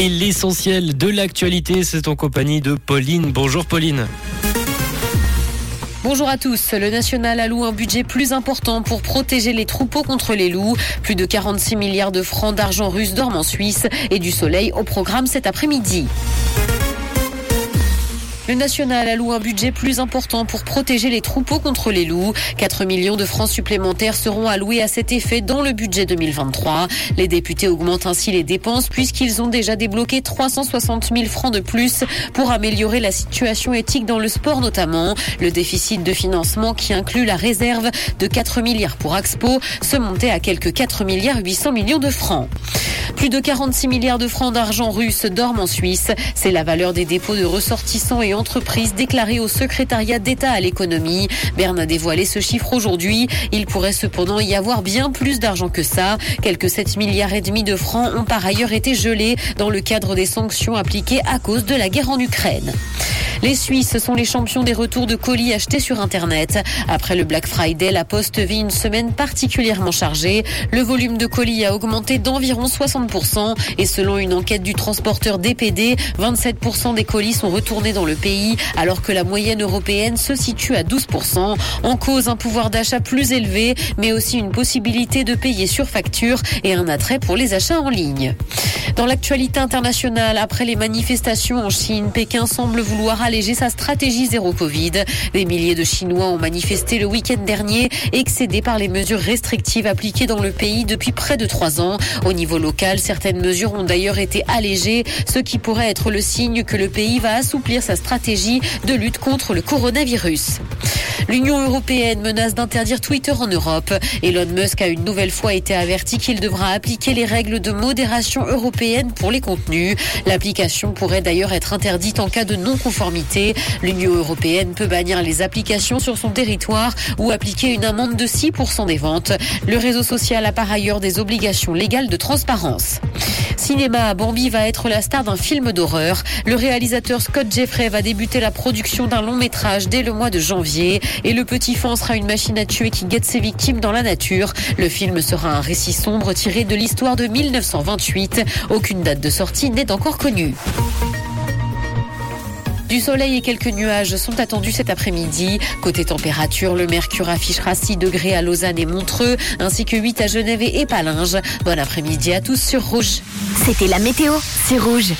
Et l'essentiel de l'actualité, c'est en compagnie de Pauline. Bonjour Pauline. Bonjour à tous. Le national alloue un budget plus important pour protéger les troupeaux contre les loups. Plus de 46 milliards de francs d'argent russe dorment en Suisse et du soleil au programme cet après-midi. Le national alloue un budget plus important pour protéger les troupeaux contre les loups. 4 millions de francs supplémentaires seront alloués à cet effet dans le budget 2023. Les députés augmentent ainsi les dépenses puisqu'ils ont déjà débloqué 360 000 francs de plus pour améliorer la situation éthique dans le sport notamment. Le déficit de financement qui inclut la réserve de 4 milliards pour Axpo se montait à quelques 4 milliards 800 millions de francs. Plus de 46 milliards de francs d'argent russe dorment en Suisse. C'est la valeur des dépôts de ressortissants et entreprises déclarés au secrétariat d'État à l'économie. Berne a dévoilé ce chiffre aujourd'hui. Il pourrait cependant y avoir bien plus d'argent que ça. Quelques 7 milliards et demi de francs ont par ailleurs été gelés dans le cadre des sanctions appliquées à cause de la guerre en Ukraine. Les Suisses sont les champions des retours de colis achetés sur Internet. Après le Black Friday, la Poste vit une semaine particulièrement chargée. Le volume de colis a augmenté d'environ 60% et selon une enquête du transporteur DPD, 27% des colis sont retournés dans le pays alors que la moyenne européenne se situe à 12%. En cause un pouvoir d'achat plus élevé mais aussi une possibilité de payer sur facture et un attrait pour les achats en ligne. Dans l'actualité internationale, après les manifestations en Chine, Pékin semble vouloir alléger sa stratégie zéro Covid. Des milliers de Chinois ont manifesté le week-end dernier, excédés par les mesures restrictives appliquées dans le pays depuis près de trois ans. Au niveau local, certaines mesures ont d'ailleurs été allégées, ce qui pourrait être le signe que le pays va assouplir sa stratégie de lutte contre le coronavirus. L'Union européenne menace d'interdire Twitter en Europe. Elon Musk a une nouvelle fois été averti qu'il devra appliquer les règles de modération européenne pour les contenus. L'application pourrait d'ailleurs être interdite en cas de non-conformité. L'Union européenne peut bannir les applications sur son territoire ou appliquer une amende de 6% des ventes. Le réseau social a par ailleurs des obligations légales de transparence. Cinéma, Bambi va être la star d'un film d'horreur. Le réalisateur Scott Jeffrey va débuter la production d'un long métrage dès le mois de janvier. Et le petit fan sera une machine à tuer qui guette ses victimes dans la nature. Le film sera un récit sombre tiré de l'histoire de 1928. Aucune date de sortie n'est encore connue. Du soleil et quelques nuages sont attendus cet après-midi. Côté température, le mercure affichera 6 degrés à Lausanne et Montreux, ainsi que 8 à Genève et Palinges. Bon après-midi à tous sur Rouge. C'était la météo, c'est Rouge.